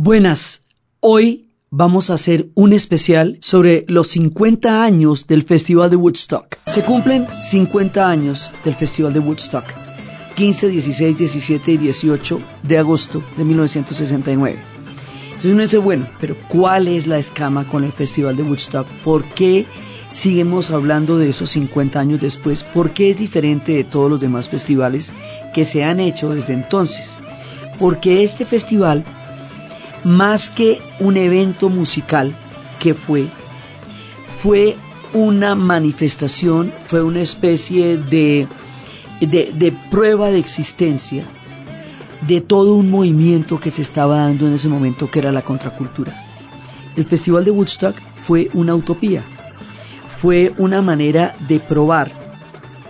Buenas, hoy vamos a hacer un especial sobre los 50 años del Festival de Woodstock. Se cumplen 50 años del Festival de Woodstock, 15, 16, 17 y 18 de agosto de 1969. Entonces uno dice, bueno, pero ¿cuál es la escama con el Festival de Woodstock? ¿Por qué seguimos hablando de esos 50 años después? ¿Por qué es diferente de todos los demás festivales que se han hecho desde entonces? Porque este festival más que un evento musical que fue, fue una manifestación, fue una especie de, de, prueba de existencia de todo un movimiento que se estaba dando en ese momento que era la contracultura. El Festival de Woodstock fue una utopía, fue una manera de probar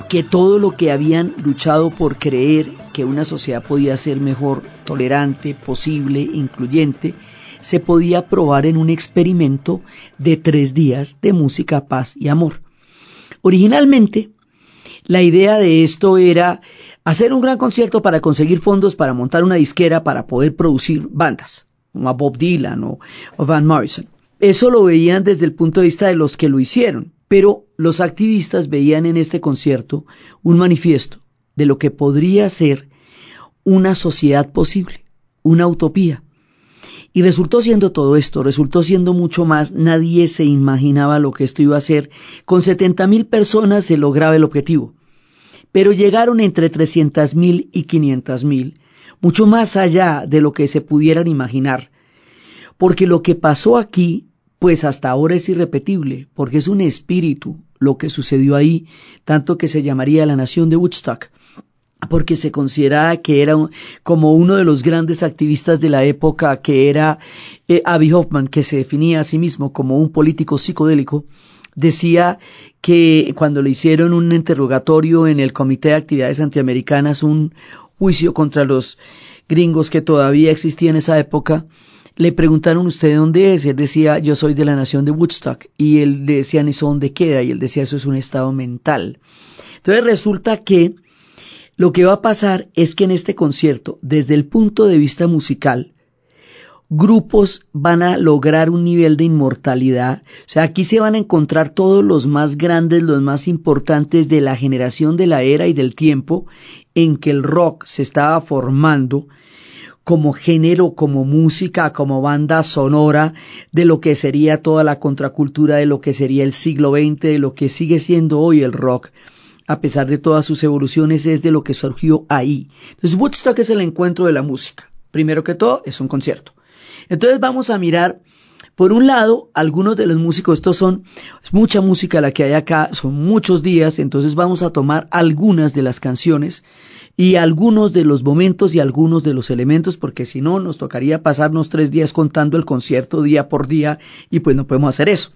que todo lo que habían luchado por creer que una sociedad podía ser mejor, tolerante, posible, incluyente, se podía probar en un experimento de tres días de música, paz y amor. Originalmente, la idea de esto era hacer un gran concierto para conseguir fondos para montar una disquera para poder producir bandas, como a Bob Dylan o, o Van Morrison. Eso lo veían desde el punto de vista de los que lo hicieron, pero los activistas veían en este concierto un manifiesto de lo que podría ser una sociedad posible, una utopía. Y resultó siendo todo esto, resultó siendo mucho más, nadie se imaginaba lo que esto iba a ser. Con 70 mil personas se lograba el objetivo, pero llegaron entre 300 mil y 500 mil, mucho más allá de lo que se pudieran imaginar, porque lo que pasó aquí, pues hasta ahora es irrepetible, porque es un espíritu lo que sucedió ahí, tanto que se llamaría la nación de Woodstock porque se considera que era como uno de los grandes activistas de la época, que era eh, Abby Hoffman, que se definía a sí mismo como un político psicodélico, decía que cuando le hicieron un interrogatorio en el Comité de Actividades Antiamericanas, un juicio contra los gringos que todavía existía en esa época, le preguntaron usted dónde es, él decía yo soy de la nación de Woodstock y él le decían eso dónde queda y él decía eso es un estado mental. Entonces resulta que lo que va a pasar es que en este concierto, desde el punto de vista musical, grupos van a lograr un nivel de inmortalidad. O sea, aquí se van a encontrar todos los más grandes, los más importantes de la generación de la era y del tiempo en que el rock se estaba formando como género, como música, como banda sonora de lo que sería toda la contracultura de lo que sería el siglo XX, de lo que sigue siendo hoy el rock a pesar de todas sus evoluciones, es de lo que surgió ahí. Entonces, Woodstock es el encuentro de la música. Primero que todo, es un concierto. Entonces, vamos a mirar, por un lado, algunos de los músicos, estos son es mucha música la que hay acá, son muchos días, entonces vamos a tomar algunas de las canciones y algunos de los momentos y algunos de los elementos, porque si no, nos tocaría pasarnos tres días contando el concierto día por día y pues no podemos hacer eso.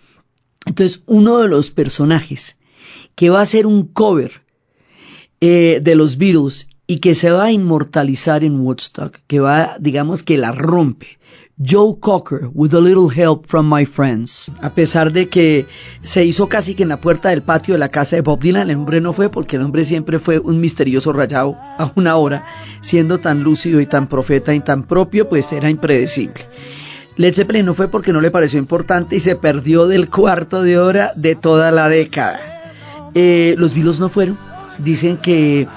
Entonces, uno de los personajes que va a ser un cover eh, de los Beatles y que se va a inmortalizar en Woodstock, que va, digamos que la rompe. Joe Cocker, with a little help from my friends. A pesar de que se hizo casi que en la puerta del patio de la casa de Bob Dylan, el hombre no fue porque el hombre siempre fue un misterioso rayado a una hora, siendo tan lúcido y tan profeta y tan propio, pues era impredecible. Led Zeppelin no fue porque no le pareció importante y se perdió del cuarto de hora de toda la década. Eh, los Beatles no fueron. Dicen que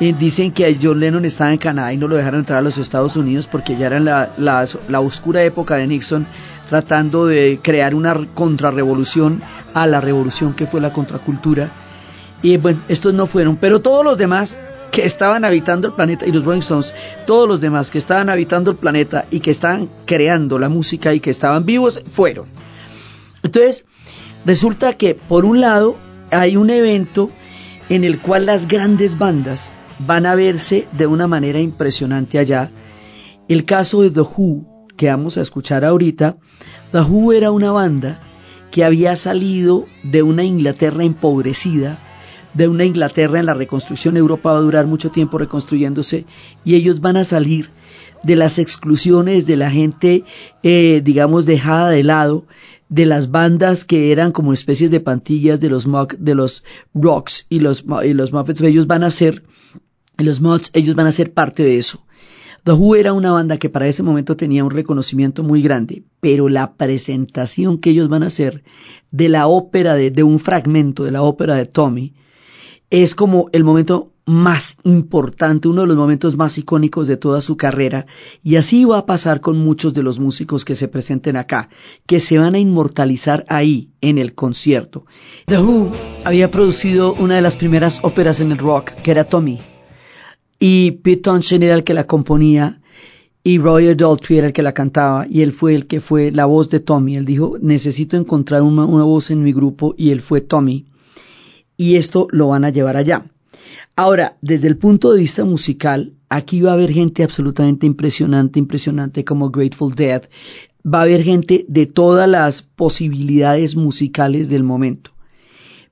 eh, dicen que John Lennon estaba en Canadá y no lo dejaron entrar a los Estados Unidos porque ya era la, la, oscura época de Nixon tratando de crear una contrarrevolución a la revolución que fue la contracultura. Y bueno, estos no fueron, pero todos los demás que estaban habitando el planeta, y los Rolling Stones, todos los demás que estaban habitando el planeta y que estaban creando la música y que estaban vivos, fueron. Entonces, resulta que por un lado hay un evento en el cual las grandes bandas van a verse de una manera impresionante allá. El caso de The Who, que vamos a escuchar ahorita, The Who era una banda que había salido de una Inglaterra empobrecida, de una Inglaterra en la reconstrucción. Europa va a durar mucho tiempo reconstruyéndose y ellos van a salir de las exclusiones de la gente, eh, digamos, dejada de lado de las bandas que eran como especies de pantillas de los de los rocks y los y los Muppets ellos van a ser los mods ellos van a ser parte de eso. The Who era una banda que para ese momento tenía un reconocimiento muy grande, pero la presentación que ellos van a hacer de la ópera, de, de un fragmento de la ópera de Tommy, es como el momento más importante, uno de los momentos más icónicos de toda su carrera, y así va a pasar con muchos de los músicos que se presenten acá, que se van a inmortalizar ahí, en el concierto. The Who había producido una de las primeras óperas en el rock, que era Tommy, y Pete Townshend era el que la componía, y Roy Daltrey era el que la cantaba, y él fue el que fue la voz de Tommy. Él dijo, necesito encontrar una, una voz en mi grupo, y él fue Tommy, y esto lo van a llevar allá. Ahora, desde el punto de vista musical, aquí va a haber gente absolutamente impresionante, impresionante como Grateful Dead. Va a haber gente de todas las posibilidades musicales del momento.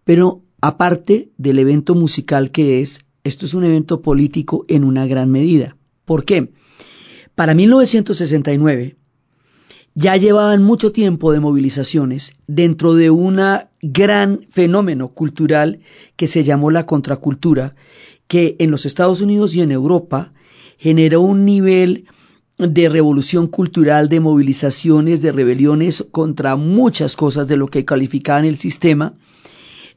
Pero aparte del evento musical que es, esto es un evento político en una gran medida. ¿Por qué? Para 1969 ya llevaban mucho tiempo de movilizaciones dentro de un gran fenómeno cultural que se llamó la contracultura, que en los Estados Unidos y en Europa generó un nivel de revolución cultural, de movilizaciones, de rebeliones contra muchas cosas de lo que calificaban el sistema.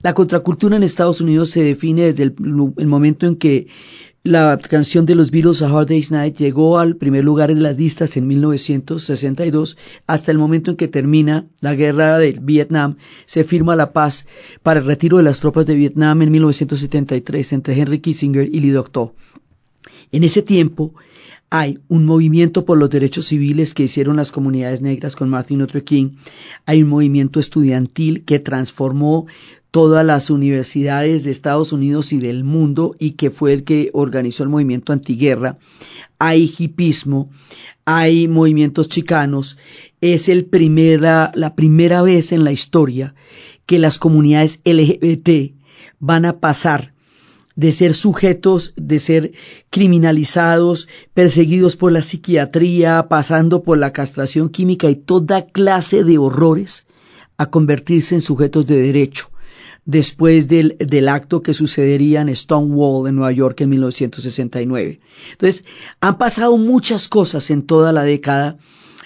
La contracultura en Estados Unidos se define desde el, el momento en que la canción de los Beatles A Hard Day's Night llegó al primer lugar en las listas en 1962 hasta el momento en que termina la guerra del Vietnam, se firma la paz para el retiro de las tropas de Vietnam en 1973 entre Henry Kissinger y Lee Doctor. En ese tiempo hay un movimiento por los derechos civiles que hicieron las comunidades negras con Martin Luther King, hay un movimiento estudiantil que transformó todas las universidades de Estados Unidos y del mundo y que fue el que organizó el movimiento antiguerra. Hay hipismo, hay movimientos chicanos. Es el primera, la primera vez en la historia que las comunidades LGBT van a pasar de ser sujetos, de ser criminalizados, perseguidos por la psiquiatría, pasando por la castración química y toda clase de horrores, a convertirse en sujetos de derecho después del, del, acto que sucedería en Stonewall, en Nueva York, en 1969. Entonces, han pasado muchas cosas en toda la década.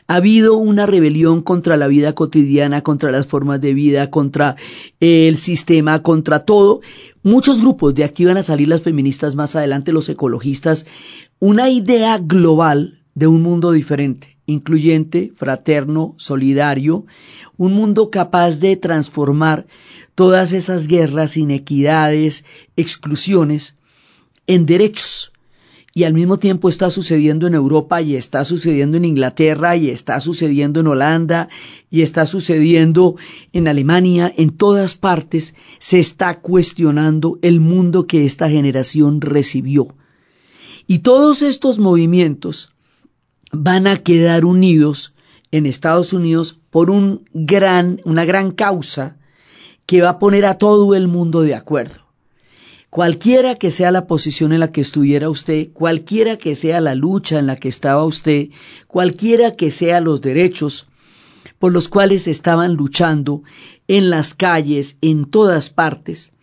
Ha habido una rebelión contra la vida cotidiana, contra las formas de vida, contra el sistema, contra todo. Muchos grupos, de aquí van a salir las feministas más adelante, los ecologistas, una idea global de un mundo diferente, incluyente, fraterno, solidario, un mundo capaz de transformar todas esas guerras, inequidades, exclusiones en derechos. Y al mismo tiempo está sucediendo en Europa y está sucediendo en Inglaterra y está sucediendo en Holanda y está sucediendo en Alemania, en todas partes se está cuestionando el mundo que esta generación recibió. Y todos estos movimientos van a quedar unidos en Estados Unidos por un gran, una gran causa que va a poner a todo el mundo de acuerdo. Cualquiera que sea la posición en la que estuviera usted, cualquiera que sea la lucha en la que estaba usted, cualquiera que sean los derechos por los cuales estaban luchando en las calles, en todas partes,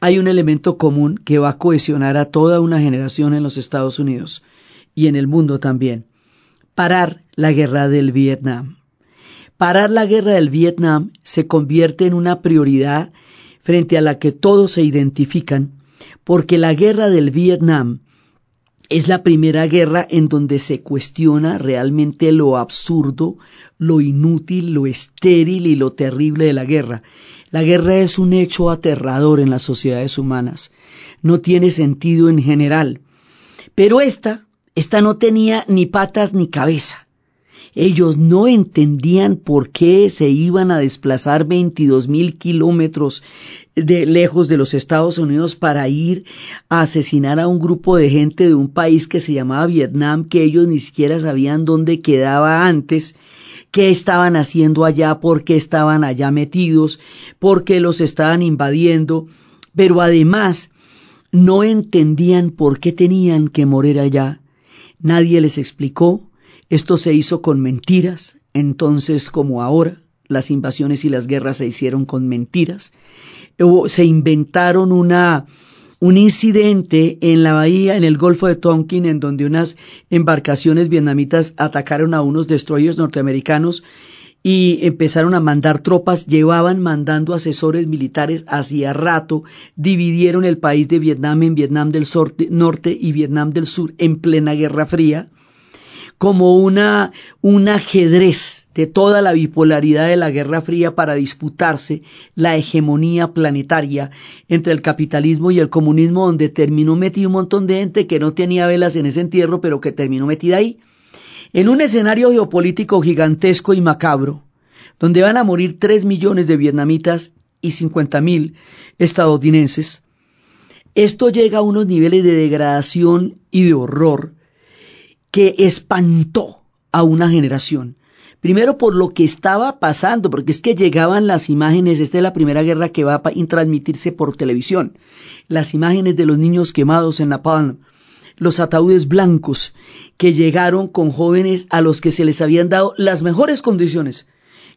hay un elemento común que va a cohesionar a toda una generación en los Estados Unidos y en el mundo también. Parar la guerra del Vietnam. Parar la guerra del Vietnam se convierte en una prioridad frente a la que todos se identifican, porque la guerra del Vietnam es la primera guerra en donde se cuestiona realmente lo absurdo, lo inútil, lo estéril y lo terrible de la guerra. La guerra es un hecho aterrador en las sociedades humanas. No tiene sentido en general. Pero esta, esta no tenía ni patas ni cabeza. Ellos no entendían por qué se iban a desplazar 22 mil kilómetros de lejos de los Estados Unidos para ir a asesinar a un grupo de gente de un país que se llamaba Vietnam, que ellos ni siquiera sabían dónde quedaba antes, qué estaban haciendo allá, por qué estaban allá metidos, por qué los estaban invadiendo, pero además no entendían por qué tenían que morir allá. Nadie les explicó, esto se hizo con mentiras, entonces como ahora, las invasiones y las guerras se hicieron con mentiras. Se inventaron una, un incidente en la bahía, en el Golfo de Tonkin, en donde unas embarcaciones vietnamitas atacaron a unos destroyers norteamericanos y empezaron a mandar tropas, llevaban mandando asesores militares hacía rato, dividieron el país de Vietnam en Vietnam del norte y Vietnam del sur en plena Guerra Fría, como una, un ajedrez de toda la bipolaridad de la Guerra Fría para disputarse la hegemonía planetaria entre el capitalismo y el comunismo, donde terminó metido un montón de gente que no tenía velas en ese entierro, pero que terminó metida ahí. En un escenario geopolítico gigantesco y macabro, donde van a morir 3 millones de vietnamitas y 50 mil estadounidenses, esto llega a unos niveles de degradación y de horror que espantó a una generación. Primero por lo que estaba pasando, porque es que llegaban las imágenes, esta es la primera guerra que va a transmitirse por televisión, las imágenes de los niños quemados en Napalm, los ataúdes blancos que llegaron con jóvenes a los que se les habían dado las mejores condiciones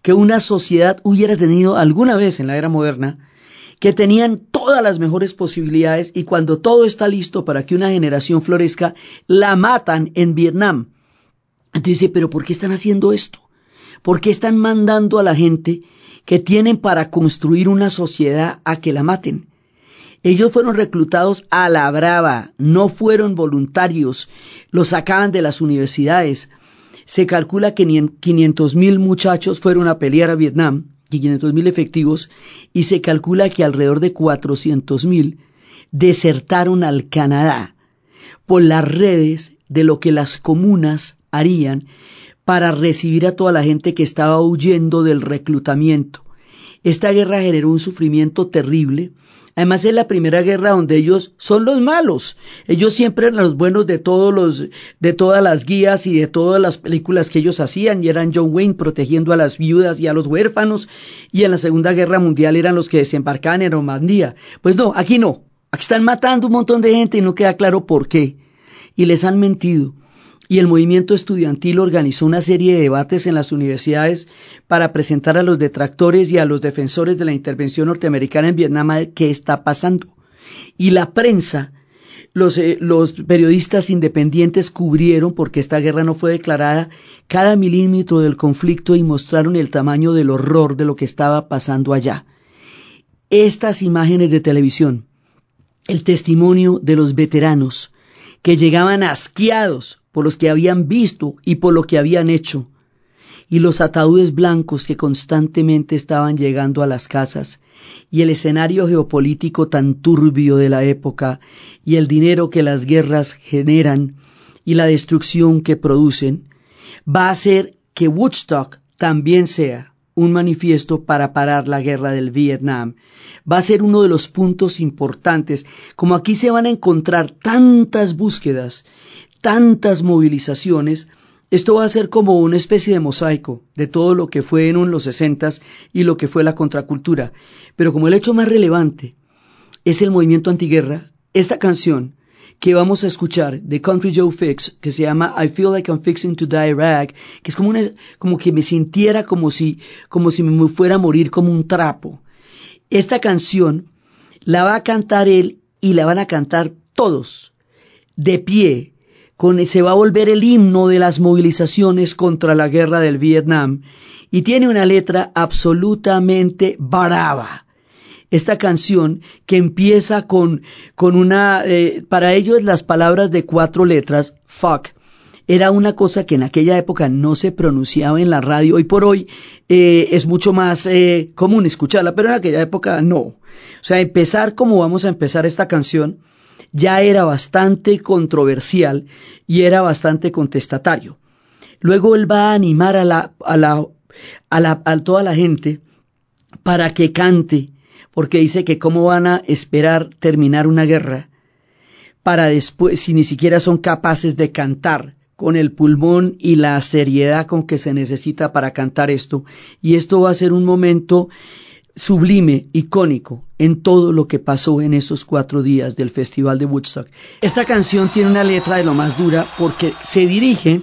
que una sociedad hubiera tenido alguna vez en la era moderna, que tenían todas las mejores posibilidades y cuando todo está listo para que una generación florezca, la matan en Vietnam. Entonces dice, pero ¿por qué están haciendo esto? ¿Por qué están mandando a la gente que tienen para construir una sociedad a que la maten? Ellos fueron reclutados a la brava, no fueron voluntarios, los sacaban de las universidades. Se calcula que 500 mil muchachos fueron a pelear a Vietnam, 500 mil efectivos, y se calcula que alrededor de 400 mil desertaron al Canadá por las redes de lo que las comunas harían para recibir a toda la gente que estaba huyendo del reclutamiento. Esta guerra generó un sufrimiento terrible, Además es la primera guerra donde ellos son los malos. Ellos siempre eran los buenos de todos los, de todas las guías y de todas las películas que ellos hacían y eran John Wayne protegiendo a las viudas y a los huérfanos y en la Segunda Guerra Mundial eran los que desembarcaban en Romandía. Pues no, aquí no. Aquí están matando un montón de gente y no queda claro por qué. Y les han mentido y el movimiento estudiantil organizó una serie de debates en las universidades para presentar a los detractores y a los defensores de la intervención norteamericana en Vietnam qué está pasando. Y la prensa, los, eh, los periodistas independientes cubrieron, porque esta guerra no fue declarada, cada milímetro del conflicto y mostraron el tamaño del horror de lo que estaba pasando allá. Estas imágenes de televisión, el testimonio de los veteranos, que llegaban asqueados por los que habían visto y por lo que habían hecho, y los ataúdes blancos que constantemente estaban llegando a las casas, y el escenario geopolítico tan turbio de la época, y el dinero que las guerras generan, y la destrucción que producen, va a hacer que Woodstock también sea un manifiesto para parar la guerra del Vietnam. Va a ser uno de los puntos importantes, como aquí se van a encontrar tantas búsquedas tantas movilizaciones, esto va a ser como una especie de mosaico de todo lo que fue en los sesentas y lo que fue la contracultura. Pero como el hecho más relevante es el movimiento antiguerra, esta canción que vamos a escuchar de Country Joe Fix, que se llama I Feel Like I'm Fixing to Die Rag, que es como, una, como que me sintiera como si, como si me fuera a morir como un trapo. Esta canción la va a cantar él y la van a cantar todos, de pie, se va a volver el himno de las movilizaciones contra la guerra del Vietnam y tiene una letra absolutamente brava. Esta canción que empieza con, con una, eh, para ellos las palabras de cuatro letras, fuck, era una cosa que en aquella época no se pronunciaba en la radio. Hoy por hoy eh, es mucho más eh, común escucharla, pero en aquella época no. O sea, empezar como vamos a empezar esta canción, ya era bastante controversial y era bastante contestatario. Luego él va a animar a la, a la, a la, a toda la gente para que cante, porque dice que cómo van a esperar terminar una guerra para después, si ni siquiera son capaces de cantar con el pulmón y la seriedad con que se necesita para cantar esto. Y esto va a ser un momento sublime, icónico en todo lo que pasó en esos cuatro días del Festival de Woodstock. Esta canción tiene una letra de lo más dura porque se dirige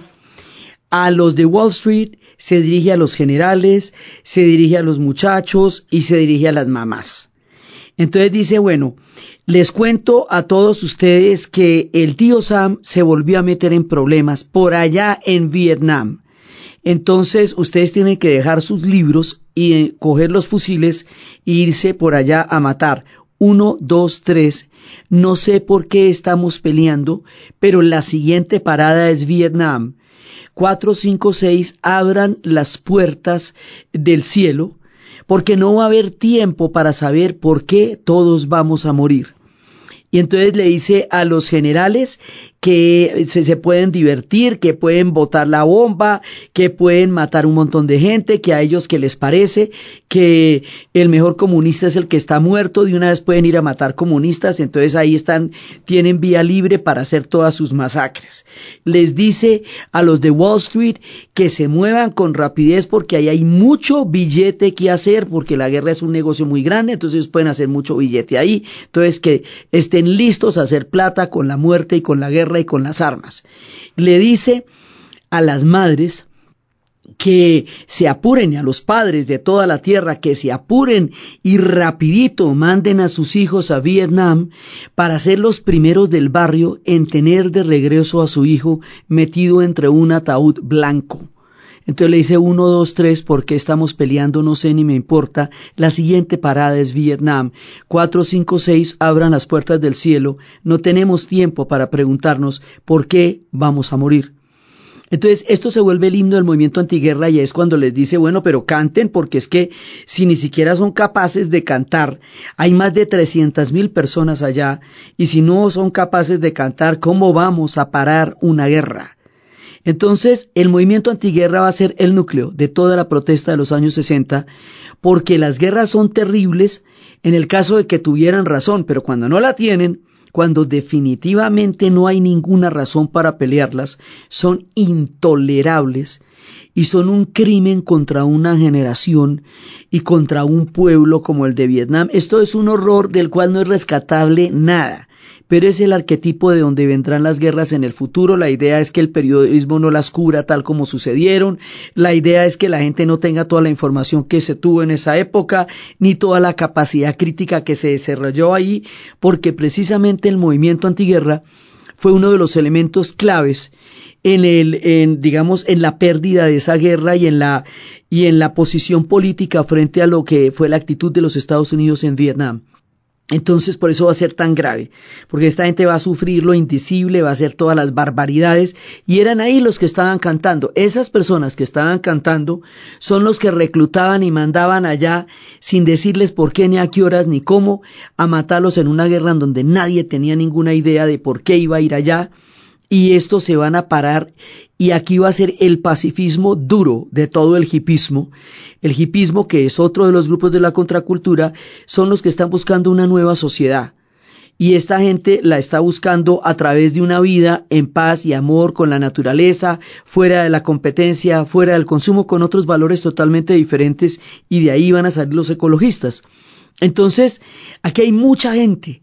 a los de Wall Street, se dirige a los generales, se dirige a los muchachos y se dirige a las mamás. Entonces dice, bueno, les cuento a todos ustedes que el tío Sam se volvió a meter en problemas por allá en Vietnam. Entonces ustedes tienen que dejar sus libros y eh, coger los fusiles e irse por allá a matar. Uno, dos, tres. No sé por qué estamos peleando, pero la siguiente parada es Vietnam. Cuatro, cinco, seis, abran las puertas del cielo porque no va a haber tiempo para saber por qué todos vamos a morir. Y entonces le dice a los generales que se, pueden divertir, que pueden botar la bomba, que pueden matar un montón de gente, que a ellos que les parece, que el mejor comunista es el que está muerto, de una vez pueden ir a matar comunistas, entonces ahí están, tienen vía libre para hacer todas sus masacres. Les dice a los de Wall Street que se muevan con rapidez porque ahí hay mucho billete que hacer, porque la guerra es un negocio muy grande, entonces pueden hacer mucho billete ahí, entonces que estén listos a hacer plata con la muerte y con la guerra y con las armas. Le dice a las madres que se apuren y a los padres de toda la tierra que se apuren y rapidito manden a sus hijos a Vietnam para ser los primeros del barrio en tener de regreso a su hijo metido entre un ataúd blanco. Entonces le dice uno, dos, tres, ¿por qué estamos peleando? No sé ni me importa. La siguiente parada es Vietnam. Cuatro, cinco, seis, abran las puertas del cielo. No tenemos tiempo para preguntarnos por qué vamos a morir. Entonces, esto se vuelve el himno del movimiento antiguerra y es cuando les dice, bueno, pero canten porque es que si ni siquiera son capaces de cantar, hay más de trescientas mil personas allá y si no son capaces de cantar, ¿cómo vamos a parar una guerra? Entonces, el movimiento antiguerra va a ser el núcleo de toda la protesta de los años 60, porque las guerras son terribles en el caso de que tuvieran razón, pero cuando no la tienen, cuando definitivamente no hay ninguna razón para pelearlas, son intolerables y son un crimen contra una generación y contra un pueblo como el de Vietnam. Esto es un horror del cual no es rescatable nada pero es el arquetipo de donde vendrán las guerras en el futuro. La idea es que el periodismo no las cubra tal como sucedieron. La idea es que la gente no tenga toda la información que se tuvo en esa época, ni toda la capacidad crítica que se desarrolló ahí, porque precisamente el movimiento antiguerra fue uno de los elementos claves en el, en, digamos, en la pérdida de esa guerra y en la, y en la posición política frente a lo que fue la actitud de los Estados Unidos en Vietnam. Entonces, por eso va a ser tan grave, porque esta gente va a sufrir lo indecible, va a hacer todas las barbaridades, y eran ahí los que estaban cantando. Esas personas que estaban cantando son los que reclutaban y mandaban allá, sin decirles por qué, ni a qué horas, ni cómo, a matarlos en una guerra en donde nadie tenía ninguna idea de por qué iba a ir allá, y estos se van a parar, y aquí va a ser el pacifismo duro de todo el hipismo, el hipismo, que es otro de los grupos de la contracultura, son los que están buscando una nueva sociedad. Y esta gente la está buscando a través de una vida en paz y amor con la naturaleza, fuera de la competencia, fuera del consumo, con otros valores totalmente diferentes, y de ahí van a salir los ecologistas. Entonces, aquí hay mucha gente.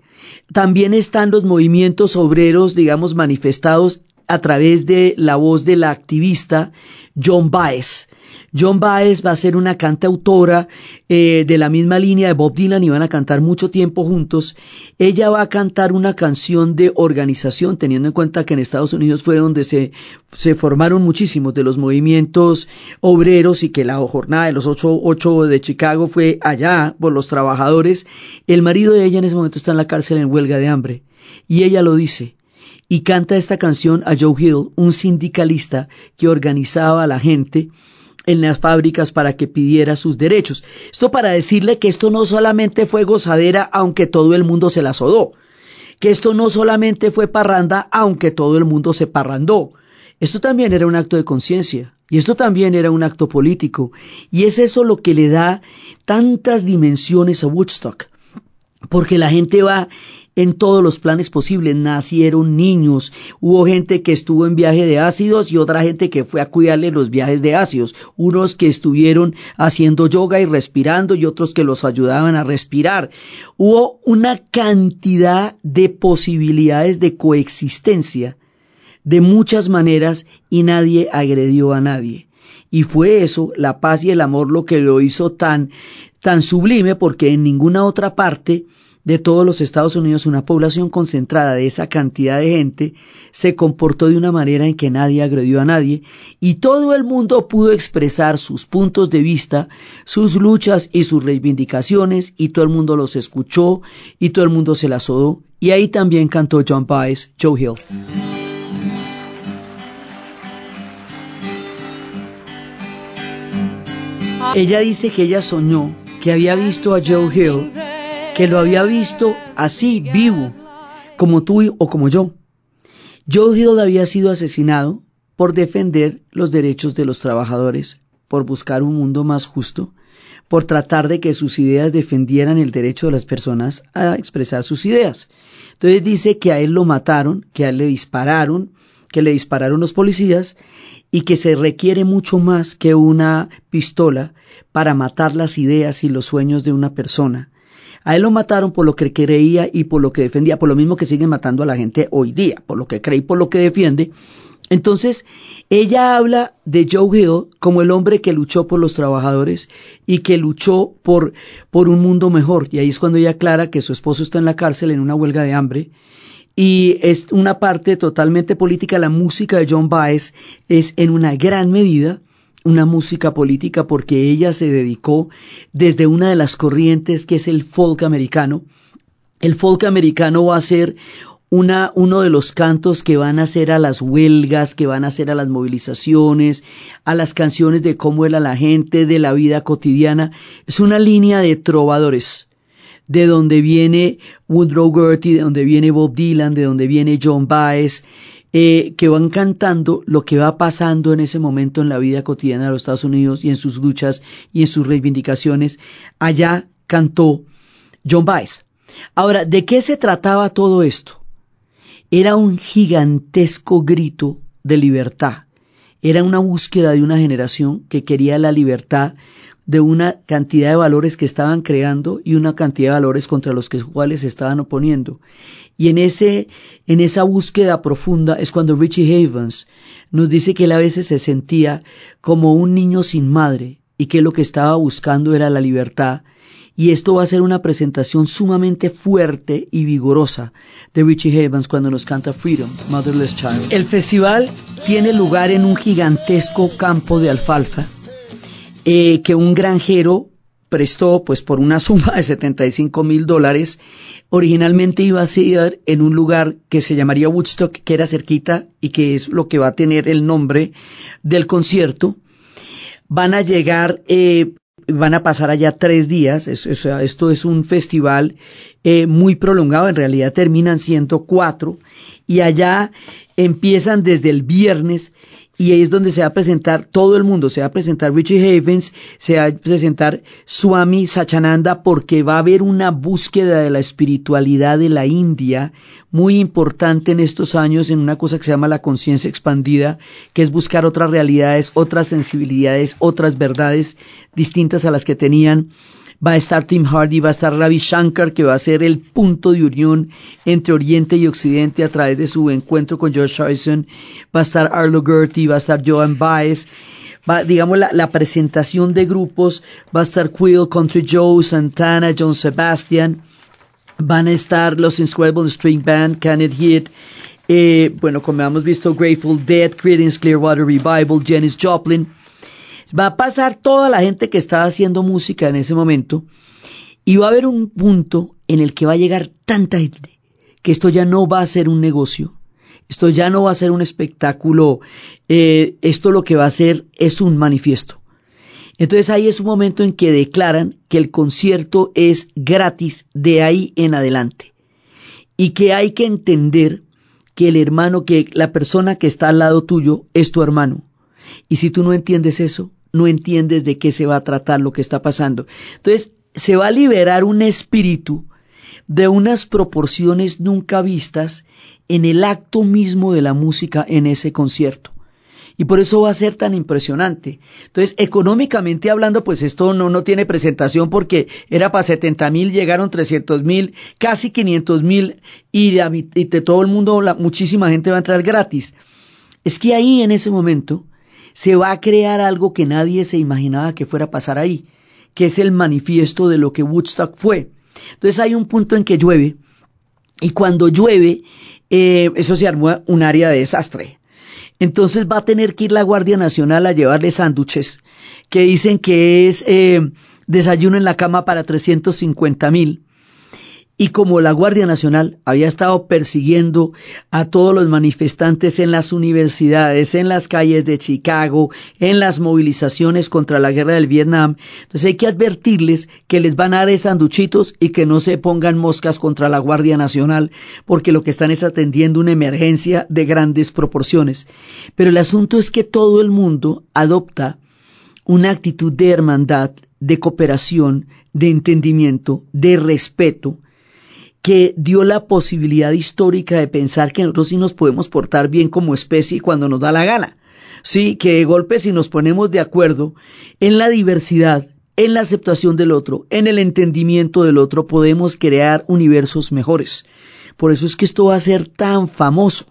También están los movimientos obreros, digamos, manifestados a través de la voz de la activista John Baez. John Baez va a ser una cantautora eh, de la misma línea de Bob Dylan y van a cantar mucho tiempo juntos. Ella va a cantar una canción de organización, teniendo en cuenta que en Estados Unidos fue donde se, se formaron muchísimos de los movimientos obreros y que la jornada de los ocho, ocho de Chicago fue allá por los trabajadores. El marido de ella en ese momento está en la cárcel en huelga de hambre y ella lo dice y canta esta canción a Joe Hill, un sindicalista que organizaba a la gente en las fábricas para que pidiera sus derechos. Esto para decirle que esto no solamente fue gozadera, aunque todo el mundo se la sodó. Que esto no solamente fue parranda, aunque todo el mundo se parrandó. Esto también era un acto de conciencia y esto también era un acto político. Y es eso lo que le da tantas dimensiones a Woodstock. Porque la gente va en todos los planes posibles. Nacieron niños, hubo gente que estuvo en viaje de ácidos y otra gente que fue a cuidarle los viajes de ácidos, unos que estuvieron haciendo yoga y respirando y otros que los ayudaban a respirar. Hubo una cantidad de posibilidades de coexistencia de muchas maneras y nadie agredió a nadie. Y fue eso, la paz y el amor, lo que lo hizo tan tan sublime porque en ninguna otra parte de todos los Estados Unidos una población concentrada de esa cantidad de gente se comportó de una manera en que nadie agredió a nadie y todo el mundo pudo expresar sus puntos de vista, sus luchas y sus reivindicaciones y todo el mundo los escuchó y todo el mundo se las odó y ahí también cantó John Baez, Joe Hill. Ella dice que ella soñó que había visto a Joe Hill que lo había visto así, vivo, como tú o como yo. Joe Hill había sido asesinado por defender los derechos de los trabajadores, por buscar un mundo más justo, por tratar de que sus ideas defendieran el derecho de las personas a expresar sus ideas. Entonces dice que a él lo mataron, que a él le dispararon, que le dispararon los policías y que se requiere mucho más que una pistola para matar las ideas y los sueños de una persona. A él lo mataron por lo que creía y por lo que defendía, por lo mismo que siguen matando a la gente hoy día, por lo que cree y por lo que defiende. Entonces, ella habla de Joe Hill como el hombre que luchó por los trabajadores y que luchó por, por un mundo mejor. Y ahí es cuando ella aclara que su esposo está en la cárcel en una huelga de hambre. Y es una parte totalmente política. La música de John Baez es en una gran medida una música política porque ella se dedicó desde una de las corrientes que es el folk americano. El folk americano va a ser una, uno de los cantos que van a ser a las huelgas, que van a ser a las movilizaciones, a las canciones de cómo era la gente, de la vida cotidiana. Es una línea de trovadores, de donde viene Woodrow Gertie, de donde viene Bob Dylan, de donde viene John Baez, eh, que van cantando lo que va pasando en ese momento en la vida cotidiana de los Estados Unidos y en sus luchas y en sus reivindicaciones. Allá cantó John Baez. Ahora, ¿de qué se trataba todo esto? Era un gigantesco grito de libertad. Era una búsqueda de una generación que quería la libertad de una cantidad de valores que estaban creando y una cantidad de valores contra los que cuales se estaban oponiendo. Y en, ese, en esa búsqueda profunda es cuando Richie Havens nos dice que él a veces se sentía como un niño sin madre y que lo que estaba buscando era la libertad. Y esto va a ser una presentación sumamente fuerte y vigorosa de Richie Havens cuando nos canta Freedom, Motherless Child. El festival tiene lugar en un gigantesco campo de alfalfa eh, que un granjero prestó pues por una suma de 75 mil dólares Originalmente iba a ser en un lugar que se llamaría Woodstock, que era cerquita y que es lo que va a tener el nombre del concierto. Van a llegar, eh, van a pasar allá tres días. esto es un festival eh, muy prolongado, en realidad terminan siendo cuatro. Y allá empiezan desde el viernes y ahí es donde se va a presentar todo el mundo, se va a presentar Richie Havens, se va a presentar Swami Sachananda, porque va a haber una búsqueda de la espiritualidad de la India muy importante en estos años en una cosa que se llama la conciencia expandida, que es buscar otras realidades, otras sensibilidades, otras verdades distintas a las que tenían va a estar Tim Hardy, va a estar Ravi Shankar, que va a ser el punto de unión entre Oriente y Occidente a través de su encuentro con George Harrison, va a estar Arlo Gertie, va a estar Joan Baez, va, digamos, la, la, presentación de grupos, va a estar Quill, Country Joe, Santana, John Sebastian, van a estar los Incredible String Band, Kenneth Heat, eh, bueno, como hemos visto, Grateful Dead, Creedence Clearwater Revival, Janis Joplin, Va a pasar toda la gente que estaba haciendo música en ese momento y va a haber un punto en el que va a llegar tanta gente que esto ya no va a ser un negocio, esto ya no va a ser un espectáculo, eh, esto lo que va a ser es un manifiesto. Entonces ahí es un momento en que declaran que el concierto es gratis de ahí en adelante y que hay que entender que el hermano, que la persona que está al lado tuyo es tu hermano. Y si tú no entiendes eso, no entiendes de qué se va a tratar lo que está pasando. Entonces, se va a liberar un espíritu de unas proporciones nunca vistas en el acto mismo de la música en ese concierto. Y por eso va a ser tan impresionante. Entonces, económicamente hablando, pues esto no, no tiene presentación porque era para 70 mil, llegaron 300 mil, casi 500 mil y, de, todo el mundo, muchísima gente va a entrar gratis. Es que ahí en ese momento se va a crear algo que nadie se imaginaba que fuera a pasar ahí, que es el manifiesto de lo que Woodstock fue. Entonces hay un punto en que llueve y cuando llueve, eh, eso se armó un área de desastre. Entonces va a tener que ir la Guardia Nacional a llevarle sándwiches que dicen que es eh, desayuno en la cama para 350 mil y como la Guardia Nacional había estado persiguiendo a todos los manifestantes en las universidades, en las calles de Chicago, en las movilizaciones contra la guerra del Vietnam, entonces hay que advertirles que les van a dar sanduchitos y que no se pongan moscas contra la Guardia Nacional, porque lo que están es atendiendo una emergencia de grandes proporciones. Pero el asunto es que todo el mundo adopta una actitud de hermandad, de cooperación, de entendimiento, de respeto, que dio la posibilidad histórica de pensar que nosotros sí nos podemos portar bien como especie cuando nos da la gana. Sí, que de golpe si nos ponemos de acuerdo en la diversidad, en la aceptación del otro, en el entendimiento del otro, podemos crear universos mejores. Por eso es que esto va a ser tan famoso.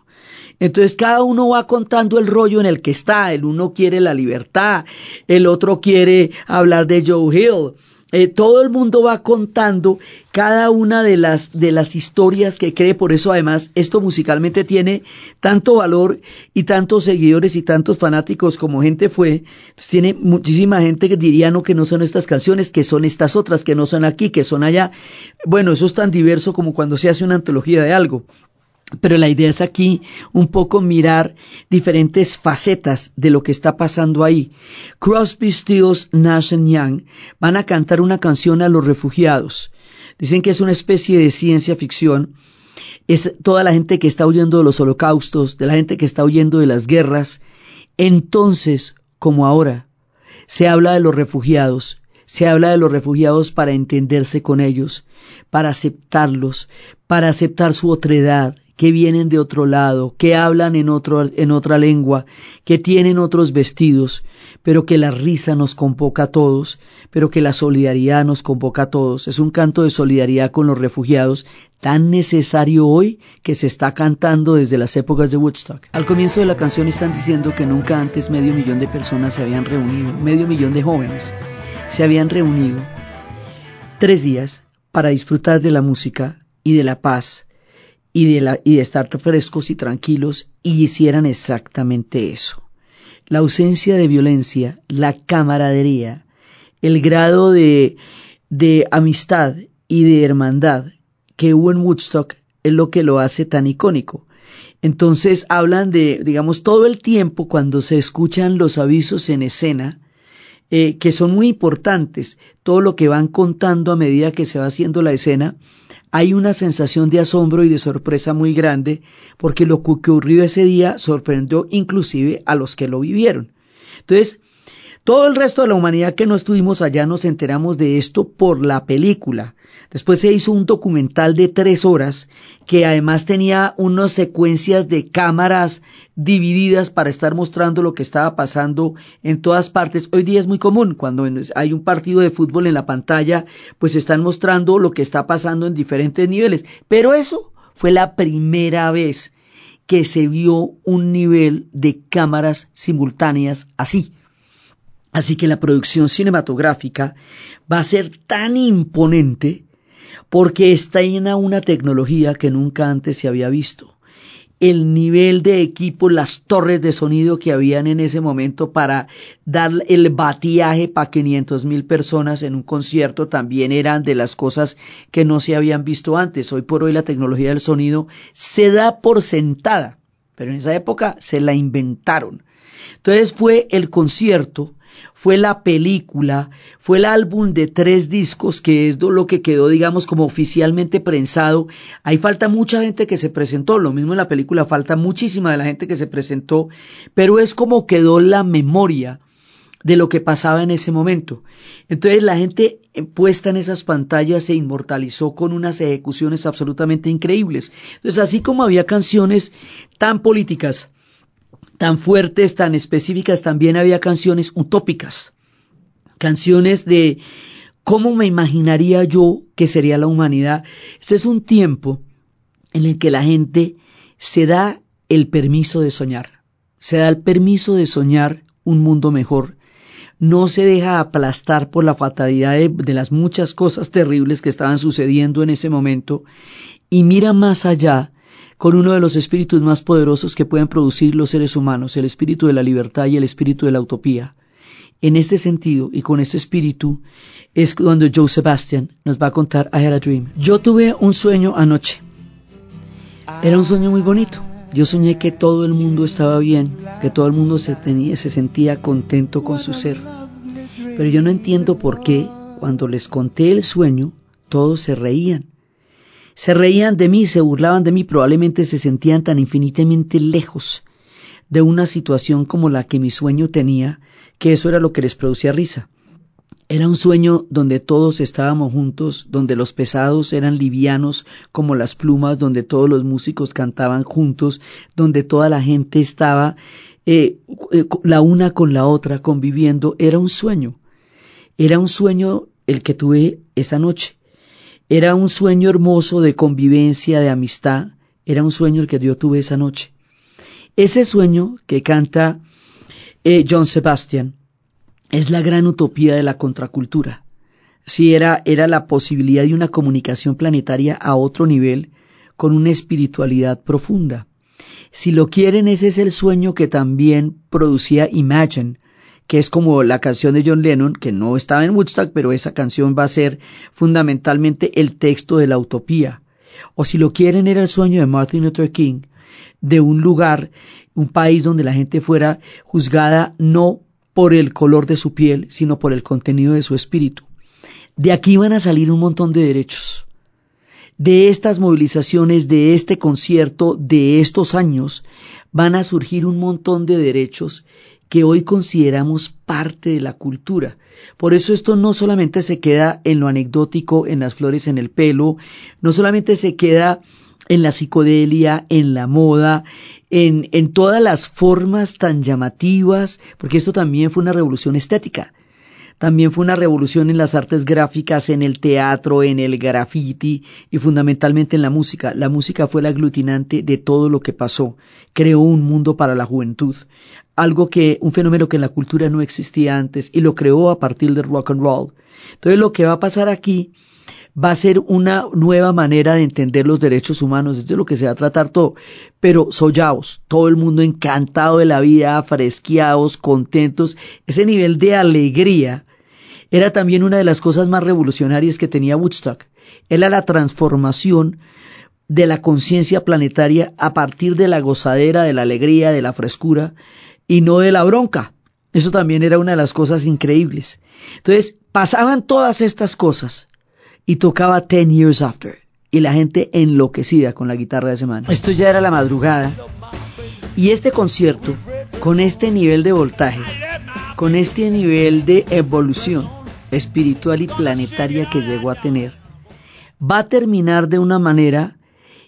Entonces cada uno va contando el rollo en el que está. El uno quiere la libertad, el otro quiere hablar de Joe Hill, eh, todo el mundo va contando cada una de las, de las historias que cree, por eso además esto musicalmente tiene tanto valor y tantos seguidores y tantos fanáticos como gente fue, tiene muchísima gente que diría no que no son estas canciones, que son estas otras, que no son aquí, que son allá. Bueno, eso es tan diverso como cuando se hace una antología de algo. Pero la idea es aquí un poco mirar diferentes facetas de lo que está pasando ahí. Crosby, Stills, Nash Young van a cantar una canción a los refugiados. Dicen que es una especie de ciencia ficción. Es toda la gente que está huyendo de los holocaustos, de la gente que está huyendo de las guerras. Entonces, como ahora, se habla de los refugiados. Se habla de los refugiados para entenderse con ellos, para aceptarlos, para aceptar su otredad, que vienen de otro lado, que hablan en, otro, en otra lengua, que tienen otros vestidos, pero que la risa nos convoca a todos, pero que la solidaridad nos convoca a todos. Es un canto de solidaridad con los refugiados tan necesario hoy que se está cantando desde las épocas de Woodstock. Al comienzo de la canción están diciendo que nunca antes medio millón de personas se habían reunido, medio millón de jóvenes se habían reunido tres días para disfrutar de la música y de la paz y de, la, y de estar frescos y tranquilos y hicieran exactamente eso. La ausencia de violencia, la camaradería, el grado de, de amistad y de hermandad que hubo en Woodstock es lo que lo hace tan icónico. Entonces hablan de, digamos, todo el tiempo cuando se escuchan los avisos en escena, eh, que son muy importantes, todo lo que van contando a medida que se va haciendo la escena, hay una sensación de asombro y de sorpresa muy grande porque lo que ocurrió ese día sorprendió inclusive a los que lo vivieron. Entonces, todo el resto de la humanidad que no estuvimos allá nos enteramos de esto por la película. Después se hizo un documental de tres horas que además tenía unas secuencias de cámaras divididas para estar mostrando lo que estaba pasando en todas partes. Hoy día es muy común cuando hay un partido de fútbol en la pantalla, pues están mostrando lo que está pasando en diferentes niveles. Pero eso fue la primera vez que se vio un nivel de cámaras simultáneas así. Así que la producción cinematográfica va a ser tan imponente porque está en una tecnología que nunca antes se había visto. El nivel de equipo, las torres de sonido que habían en ese momento para dar el batiaje para 500 mil personas en un concierto también eran de las cosas que no se habían visto antes. Hoy por hoy la tecnología del sonido se da por sentada, pero en esa época se la inventaron. Entonces fue el concierto fue la película, fue el álbum de tres discos, que es lo que quedó, digamos, como oficialmente prensado. Ahí falta mucha gente que se presentó, lo mismo en la película, falta muchísima de la gente que se presentó, pero es como quedó la memoria de lo que pasaba en ese momento. Entonces la gente puesta en esas pantallas se inmortalizó con unas ejecuciones absolutamente increíbles. Entonces así como había canciones tan políticas, tan fuertes, tan específicas, también había canciones utópicas, canciones de cómo me imaginaría yo que sería la humanidad. Este es un tiempo en el que la gente se da el permiso de soñar, se da el permiso de soñar un mundo mejor. no se deja aplastar por la fatalidad de, de, las muchas cosas terribles que estaban sucediendo en ese momento y mira más allá con uno de los espíritus más poderosos que pueden producir los seres humanos, el espíritu de la libertad y el espíritu de la utopía. En este sentido y con este espíritu es cuando Joe Sebastian nos va a contar I Had a Dream. Yo tuve un sueño anoche. Era un sueño muy bonito. Yo soñé que todo el mundo estaba bien, que todo el mundo se, tenía, se sentía contento con su ser. Pero yo no entiendo por qué, cuando les conté el sueño, todos se reían. Se reían de mí, se burlaban de mí, probablemente se sentían tan infinitamente lejos de una situación como la que mi sueño tenía, que eso era lo que les producía risa. Era un sueño donde todos estábamos juntos, donde los pesados eran livianos como las plumas, donde todos los músicos cantaban juntos, donde toda la gente estaba eh, eh, la una con la otra conviviendo. Era un sueño. Era un sueño el que tuve esa noche. Era un sueño hermoso de convivencia, de amistad. Era un sueño el que yo tuve esa noche. Ese sueño que canta eh, John Sebastian es la gran utopía de la contracultura. Sí, era, era la posibilidad de una comunicación planetaria a otro nivel con una espiritualidad profunda. Si lo quieren, ese es el sueño que también producía Imagine, que es como la canción de John Lennon, que no estaba en Woodstock, pero esa canción va a ser fundamentalmente el texto de la utopía. O si lo quieren, era el sueño de Martin Luther King, de un lugar, un país donde la gente fuera juzgada no por el color de su piel, sino por el contenido de su espíritu. De aquí van a salir un montón de derechos. De estas movilizaciones, de este concierto, de estos años, van a surgir un montón de derechos que hoy consideramos parte de la cultura. Por eso esto no solamente se queda en lo anecdótico, en las flores en el pelo, no solamente se queda en la psicodelia, en la moda, en, en todas las formas tan llamativas, porque esto también fue una revolución estética. También fue una revolución en las artes gráficas, en el teatro, en el graffiti y fundamentalmente en la música. La música fue el aglutinante de todo lo que pasó. Creó un mundo para la juventud. Algo que, un fenómeno que en la cultura no existía antes y lo creó a partir del rock and roll. Entonces lo que va a pasar aquí va a ser una nueva manera de entender los derechos humanos, es de lo que se va a tratar todo. Pero sollaos, todo el mundo encantado de la vida, fresqueados, contentos, ese nivel de alegría era también una de las cosas más revolucionarias que tenía Woodstock. Era la transformación de la conciencia planetaria a partir de la gozadera, de la alegría, de la frescura y no de la bronca. Eso también era una de las cosas increíbles. Entonces, pasaban todas estas cosas y tocaba Ten Years After y la gente enloquecida con la guitarra de semana. Esto ya era la madrugada y este concierto, con este nivel de voltaje, con este nivel de evolución espiritual y planetaria que llegó a tener, va a terminar de una manera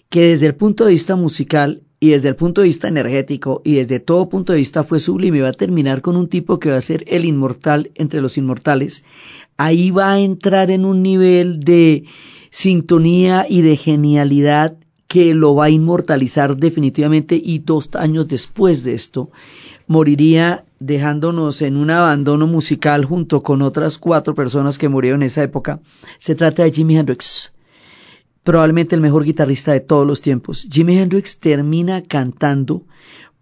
que desde el punto de vista musical y desde el punto de vista energético y desde todo punto de vista fue sublime. Va a terminar con un tipo que va a ser el inmortal entre los inmortales. Ahí va a entrar en un nivel de sintonía y de genialidad que lo va a inmortalizar definitivamente y dos años después de esto moriría dejándonos en un abandono musical junto con otras cuatro personas que murieron en esa época. Se trata de Jimi Hendrix probablemente el mejor guitarrista de todos los tiempos. Jimi Hendrix termina cantando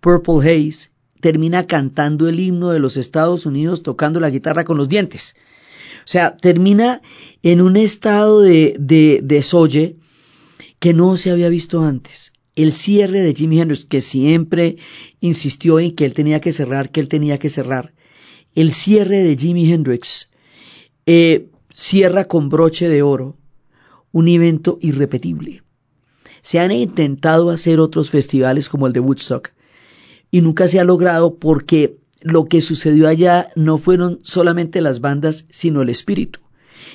Purple Haze, termina cantando el himno de los Estados Unidos tocando la guitarra con los dientes. O sea, termina en un estado de, de, de que no se había visto antes. El cierre de Jimi Hendrix, que siempre insistió en que él tenía que cerrar, que él tenía que cerrar. El cierre de Jimi Hendrix eh, cierra con broche de oro un evento irrepetible. Se han intentado hacer otros festivales como el de Woodstock y nunca se ha logrado porque lo que sucedió allá no fueron solamente las bandas, sino el espíritu.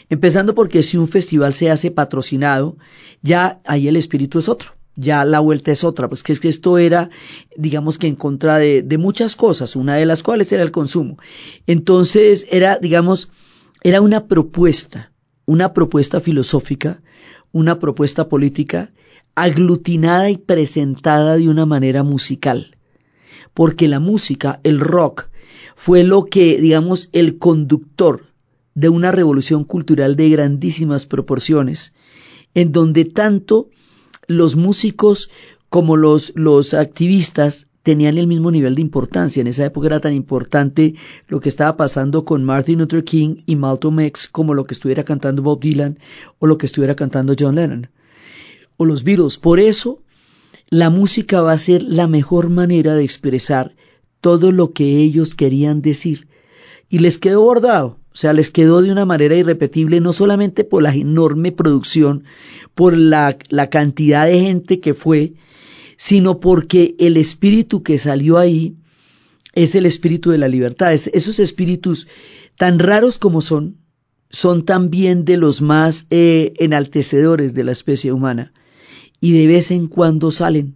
Empezando porque si un festival se hace patrocinado, ya ahí el espíritu es otro, ya la vuelta es otra, pues que es que esto era, digamos que en contra de, de muchas cosas, una de las cuales era el consumo. Entonces era, digamos, era una propuesta, una propuesta filosófica una propuesta política aglutinada y presentada de una manera musical. Porque la música, el rock, fue lo que, digamos, el conductor de una revolución cultural de grandísimas proporciones, en donde tanto los músicos como los, los activistas tenían el mismo nivel de importancia. En esa época era tan importante lo que estaba pasando con Martin Luther King y Malcolm X como lo que estuviera cantando Bob Dylan o lo que estuviera cantando John Lennon o los Beatles. Por eso, la música va a ser la mejor manera de expresar todo lo que ellos querían decir. Y les quedó bordado, o sea, les quedó de una manera irrepetible, no solamente por la enorme producción, por la, la cantidad de gente que fue, sino porque el espíritu que salió ahí es el espíritu de la libertad. esos espíritus, tan raros como son, son también de los más eh, enaltecedores de la especie humana y de vez en cuando salen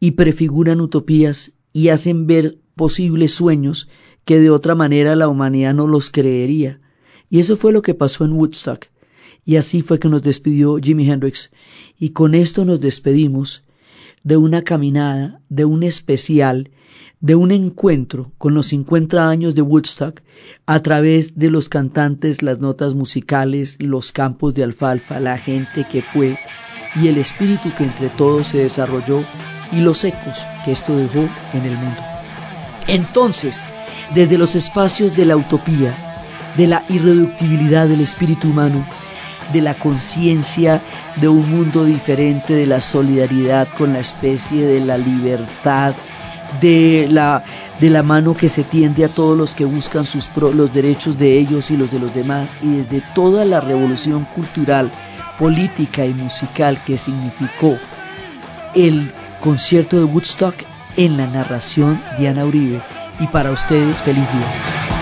y prefiguran utopías y hacen ver posibles sueños que de otra manera la humanidad no los creería. Y eso fue lo que pasó en Woodstock. Y así fue que nos despidió Jimi Hendrix. Y con esto nos despedimos de una caminada, de un especial, de un encuentro con los 50 años de Woodstock a través de los cantantes, las notas musicales, los campos de alfalfa, la gente que fue y el espíritu que entre todos se desarrolló y los ecos que esto dejó en el mundo. Entonces, desde los espacios de la utopía, de la irreductibilidad del espíritu humano, de la conciencia de un mundo diferente, de la solidaridad con la especie, de la libertad, de la, de la mano que se tiende a todos los que buscan sus los derechos de ellos y los de los demás, y desde toda la revolución cultural, política y musical que significó el concierto de Woodstock en la narración de Ana Uribe. Y para ustedes, feliz día.